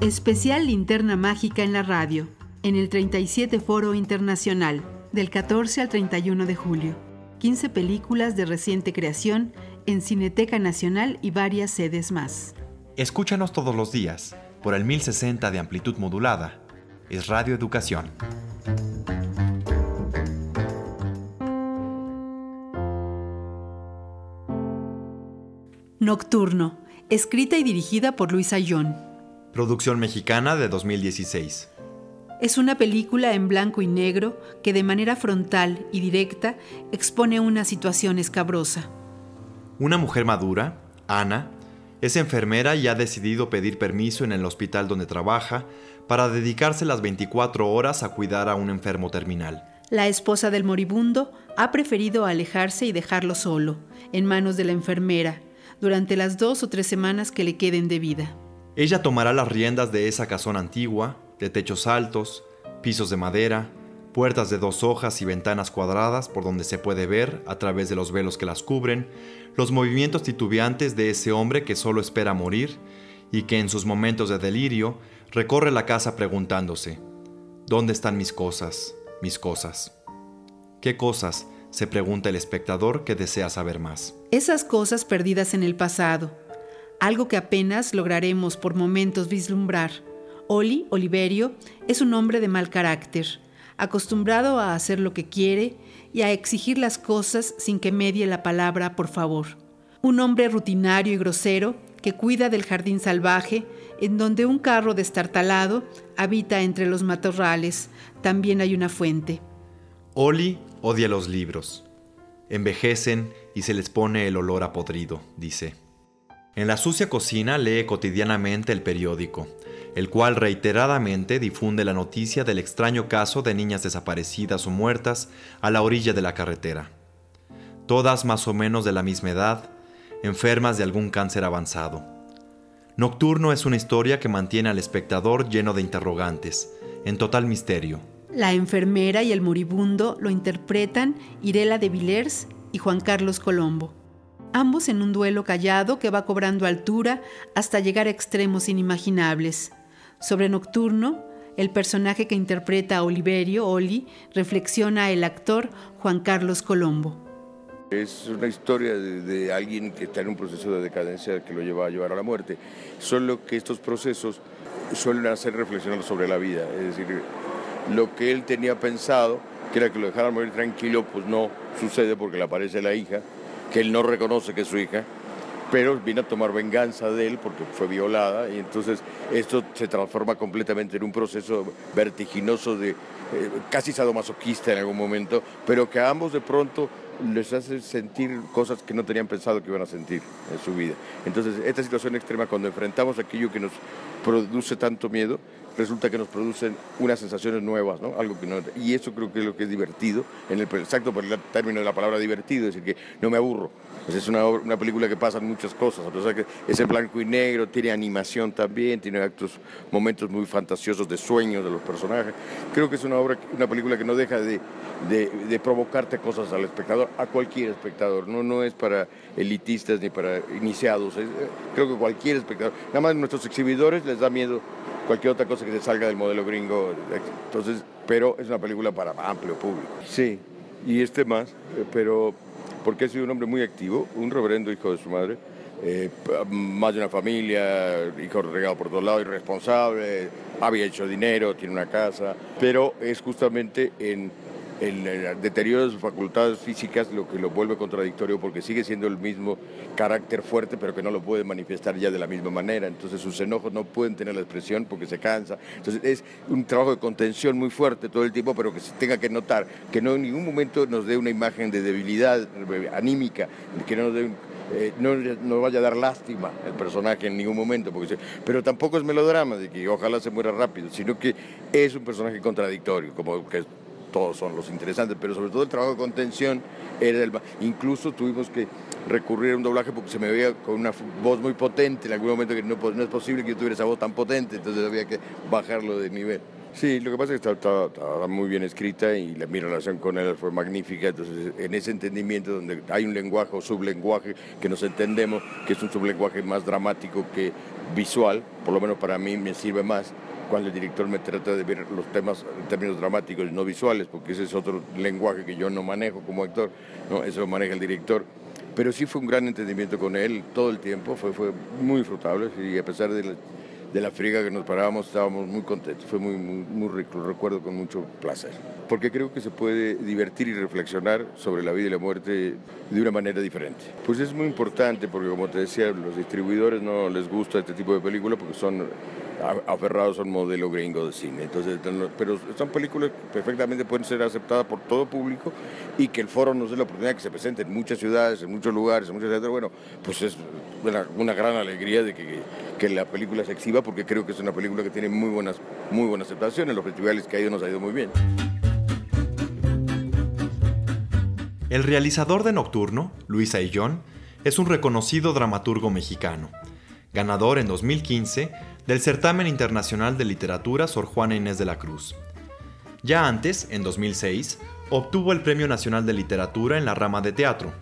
Especial Linterna Mágica en la radio, en el 37 Foro Internacional, del 14 al 31 de julio. 15 películas de reciente creación en Cineteca Nacional y varias sedes más. Escúchanos todos los días por el 1060 de amplitud modulada. Es Radio Educación. Nocturno, escrita y dirigida por Luis Ayón. Producción mexicana de 2016. Es una película en blanco y negro que de manera frontal y directa expone una situación escabrosa. Una mujer madura, Ana, es enfermera y ha decidido pedir permiso en el hospital donde trabaja para dedicarse las 24 horas a cuidar a un enfermo terminal. La esposa del moribundo ha preferido alejarse y dejarlo solo, en manos de la enfermera, durante las dos o tres semanas que le queden de vida. Ella tomará las riendas de esa casona antigua, de techos altos, pisos de madera, puertas de dos hojas y ventanas cuadradas por donde se puede ver, a través de los velos que las cubren, los movimientos titubeantes de ese hombre que solo espera morir y que en sus momentos de delirio recorre la casa preguntándose, ¿dónde están mis cosas, mis cosas? ¿Qué cosas? se pregunta el espectador que desea saber más. Esas cosas perdidas en el pasado, algo que apenas lograremos por momentos vislumbrar. Oli, Oliverio, es un hombre de mal carácter, acostumbrado a hacer lo que quiere y a exigir las cosas sin que medie la palabra por favor. Un hombre rutinario y grosero que cuida del jardín salvaje en donde un carro destartalado habita entre los matorrales. También hay una fuente. Oli odia los libros. Envejecen y se les pone el olor a podrido, dice. En la sucia cocina lee cotidianamente el periódico, el cual reiteradamente difunde la noticia del extraño caso de niñas desaparecidas o muertas a la orilla de la carretera. Todas más o menos de la misma edad, enfermas de algún cáncer avanzado. Nocturno es una historia que mantiene al espectador lleno de interrogantes, en total misterio. La enfermera y el moribundo lo interpretan Irela de Villers y Juan Carlos Colombo, ambos en un duelo callado que va cobrando altura hasta llegar a extremos inimaginables. Sobre Nocturno, el personaje que interpreta a Oliverio, Oli, reflexiona el actor Juan Carlos Colombo. Es una historia de, alguien que está en un proceso de decadencia que lo lleva a llevar a la muerte. Solo que estos procesos suelen hacer reflexionar sobre la vida. Es decir, lo que él tenía pensado, que era que lo dejaran morir tranquilo, pues no sucede porque le aparece la hija, que él no reconoce que es su hija, pero viene a tomar venganza de él porque fue violada y entonces esto se transforma completamente en un proceso vertiginoso de eh, casi sadomasoquista en algún momento, pero que a ambos de pronto les hace sentir cosas que no tenían pensado que iban a sentir en su vida. Entonces, esta situación extrema, cuando enfrentamos aquello que nos produce tanto miedo, resulta que nos producen unas sensaciones nuevas, ¿no? Algo que no, y eso creo que es lo que es divertido, en el exacto por el término de la palabra divertido, es decir, que no me aburro. Es una, una película que pasan muchas cosas, a pesar que es en blanco y negro, tiene animación también, tiene actos, momentos muy fantasiosos de sueños de los personajes. Creo que es una obra, una película que no deja de, de, provocarte cosas al espectador, a cualquier espectador, no, no es para elitistas ni para iniciados, es, creo que cualquier espectador, nada más nuestros exhibidores les da miedo cualquier otra cosa que se salga del modelo gringo. Entonces, pero es una película para amplio público. Sí, y este más, pero porque ha sido un hombre muy activo, un reverendo hijo de su madre, eh, más de una familia, hijo regado por todos lados, irresponsable, había hecho dinero, tiene una casa, pero es justamente en el deterioro de sus facultades físicas lo que lo vuelve contradictorio porque sigue siendo el mismo carácter fuerte pero que no lo puede manifestar ya de la misma manera. Entonces sus enojos no pueden tener la expresión porque se cansa. Entonces es un trabajo de contención muy fuerte todo el tiempo pero que se tenga que notar que no en ningún momento nos dé una imagen de debilidad anímica que no nos dé eh, no, no, vaya a dar lástima el personaje en ningún momento, porque, pero tampoco es melodrama de que ojalá se muera rápido, sino que es un personaje contradictorio, como que todos son los interesantes, pero sobre todo el trabajo de contención era el... Incluso tuvimos que recurrir a un doblaje porque se me veía con una voz muy potente en algún momento que no, no es posible que yo tuviera esa voz tan potente, entonces había que bajarlo de nivel. Sí, lo que pasa es que estaba, muy bien escrita y la, mi relación con él fue magnífica. Entonces, en ese entendimiento donde hay un lenguaje o sublenguaje que nos entendemos, que es un sublenguaje más dramático que visual, por lo menos para mí me sirve más cuando el director me trata de ver los temas en términos dramáticos y no visuales, porque ese es otro lenguaje que yo no manejo como actor, ¿no? eso lo maneja el director. Pero sí fue un gran entendimiento con él todo el tiempo, fue, fue muy disfrutable y a pesar de de la friga que nos parábamos, estábamos muy contentos, fue muy, muy, rico, recuerdo con mucho placer. Porque creo que se puede divertir y reflexionar sobre la vida y la muerte de una manera diferente. Pues es muy importante porque como te decía, los distribuidores no les gusta este tipo de películas porque son aferrados a un modelo gringo de cine. Entonces, pero son películas que perfectamente pueden ser aceptadas por todo público y que el foro nos dé la oportunidad de que se presente en muchas ciudades, en muchos lugares, en muchos teatros. Bueno, pues es una, gran alegría de que, la película se exhiba porque creo que es una película que tiene muy buenas, muy buena aceptación. En los festivales que ha ido nos ha ido muy bien. El realizador de Nocturno, Luis Aillón, es un reconocido dramaturgo mexicano, ganador en 2015 del Certamen Internacional de Literatura Sor Juana Inés de la Cruz. Ya antes, en 2006, obtuvo el Premio Nacional de Literatura en la rama de teatro.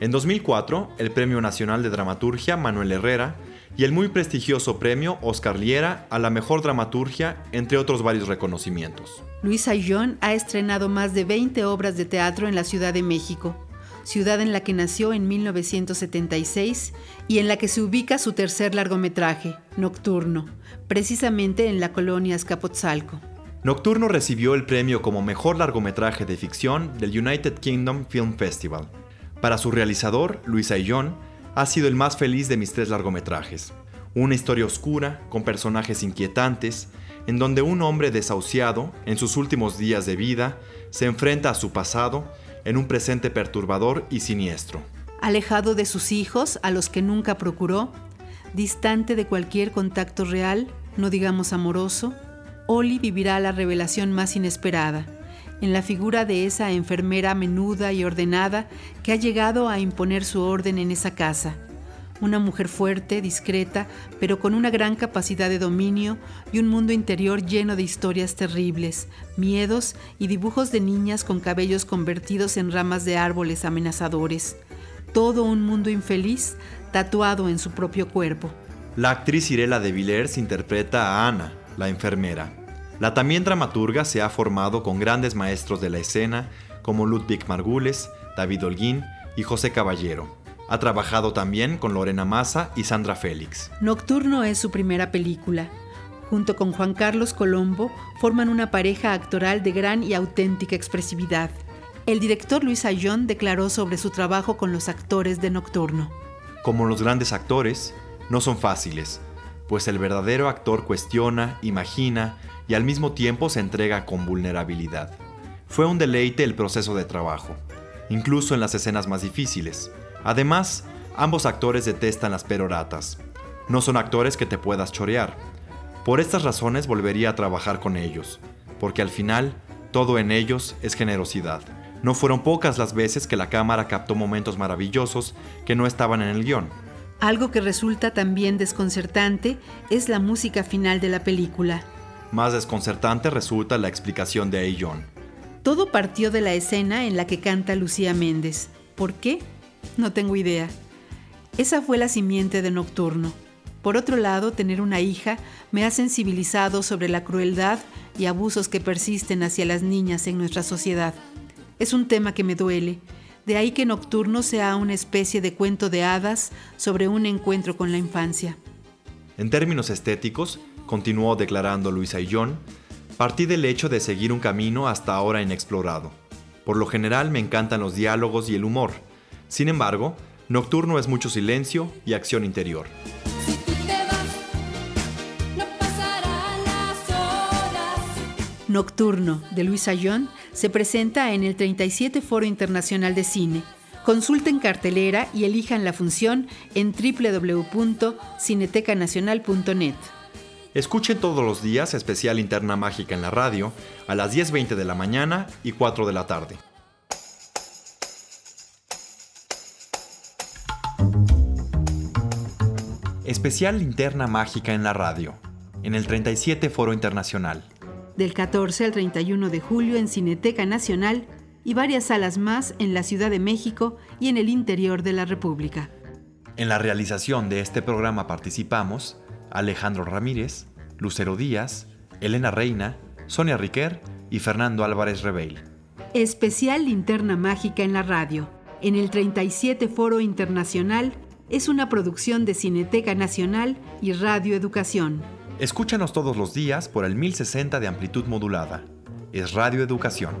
En 2004, el Premio Nacional de Dramaturgia Manuel Herrera y el muy prestigioso premio Oscar Liera a la mejor dramaturgia, entre otros varios reconocimientos. Luis Ayllón ha estrenado más de 20 obras de teatro en la Ciudad de México, ciudad en la que nació en 1976 y en la que se ubica su tercer largometraje, Nocturno, precisamente en la colonia Escapotzalco. Nocturno recibió el premio como mejor largometraje de ficción del United Kingdom Film Festival. Para su realizador, Luis Ayllón, ha sido el más feliz de mis tres largometrajes. Una historia oscura, con personajes inquietantes, en donde un hombre desahuciado, en sus últimos días de vida, se enfrenta a su pasado en un presente perturbador y siniestro. Alejado de sus hijos, a los que nunca procuró, distante de cualquier contacto real, no digamos amoroso, Oli vivirá la revelación más inesperada, en la figura de esa enfermera menuda y ordenada que ha llegado a imponer su orden en esa casa, una mujer fuerte, discreta, pero con una gran capacidad de dominio y un mundo interior lleno de historias terribles, miedos y dibujos de niñas con cabellos convertidos en ramas de árboles amenazadores. Todo un mundo infeliz tatuado en su propio cuerpo. La actriz Irela de Villers interpreta a Ana, la enfermera. La también dramaturga se ha formado con grandes maestros de la escena como Ludwig Margules, David Holguín y José Caballero. Ha trabajado también con Lorena Massa y Sandra Félix. Nocturno es su primera película. Junto con Juan Carlos Colombo, forman una pareja actoral de gran y auténtica expresividad. El director Luis Ayón declaró sobre su trabajo con los actores de Nocturno. Como los grandes actores, no son fáciles, pues el verdadero actor cuestiona, imagina y al mismo tiempo se entrega con vulnerabilidad. Fue un deleite el proceso de trabajo, incluso en las escenas más difíciles. Además, ambos actores detestan las peroratas. No son actores que te puedas chorear. Por estas razones volvería a trabajar con ellos, porque al final todo en ellos es generosidad. No fueron pocas las veces que la cámara captó momentos maravillosos que no estaban en el guion. Algo que resulta también desconcertante es la música final de la película. Más desconcertante resulta la explicación de Ayllón. Todo partió de la escena en la que canta Lucía Méndez. ¿Por qué? No tengo idea. Esa fue la simiente de Nocturno. Por otro lado, tener una hija me ha sensibilizado sobre la crueldad y abusos que persisten hacia las niñas en nuestra sociedad. Es un tema que me duele, de ahí que Nocturno sea una especie de cuento de hadas sobre un encuentro con la infancia. En términos estéticos, continuó declarando Luis Ayllón, partí del hecho de seguir un camino hasta ahora inexplorado. Por lo general me encantan los diálogos y el humor, sin embargo, Nocturno es mucho silencio y acción interior. Nocturno, de Luis Ayón, se presenta en el 37 Foro Internacional de Cine. Consulten cartelera y elijan la función en www.cinetecanacional.net. Escuchen todos los días especial Interna Mágica en la radio a las 10.20 de la mañana y 4 de la tarde. Especial Linterna Mágica en la radio, en el 37 Foro Internacional. del 14 al 31 de julio en Cineteca Nacional y varias salas más en la Ciudad de México y en el interior de la República. En la realización de este programa participamos Alejandro Ramírez, Lucero Díaz, Elena Reina, Sonia Riquer y Fernando Álvarez Rebeil. Especial Linterna Mágica en la radio, en el 37 Foro Internacional, es una producción de Cineteca Nacional y Radio Educación. Escúchanos todos los días por el 1060 de amplitud modulada. Es Radio Educación.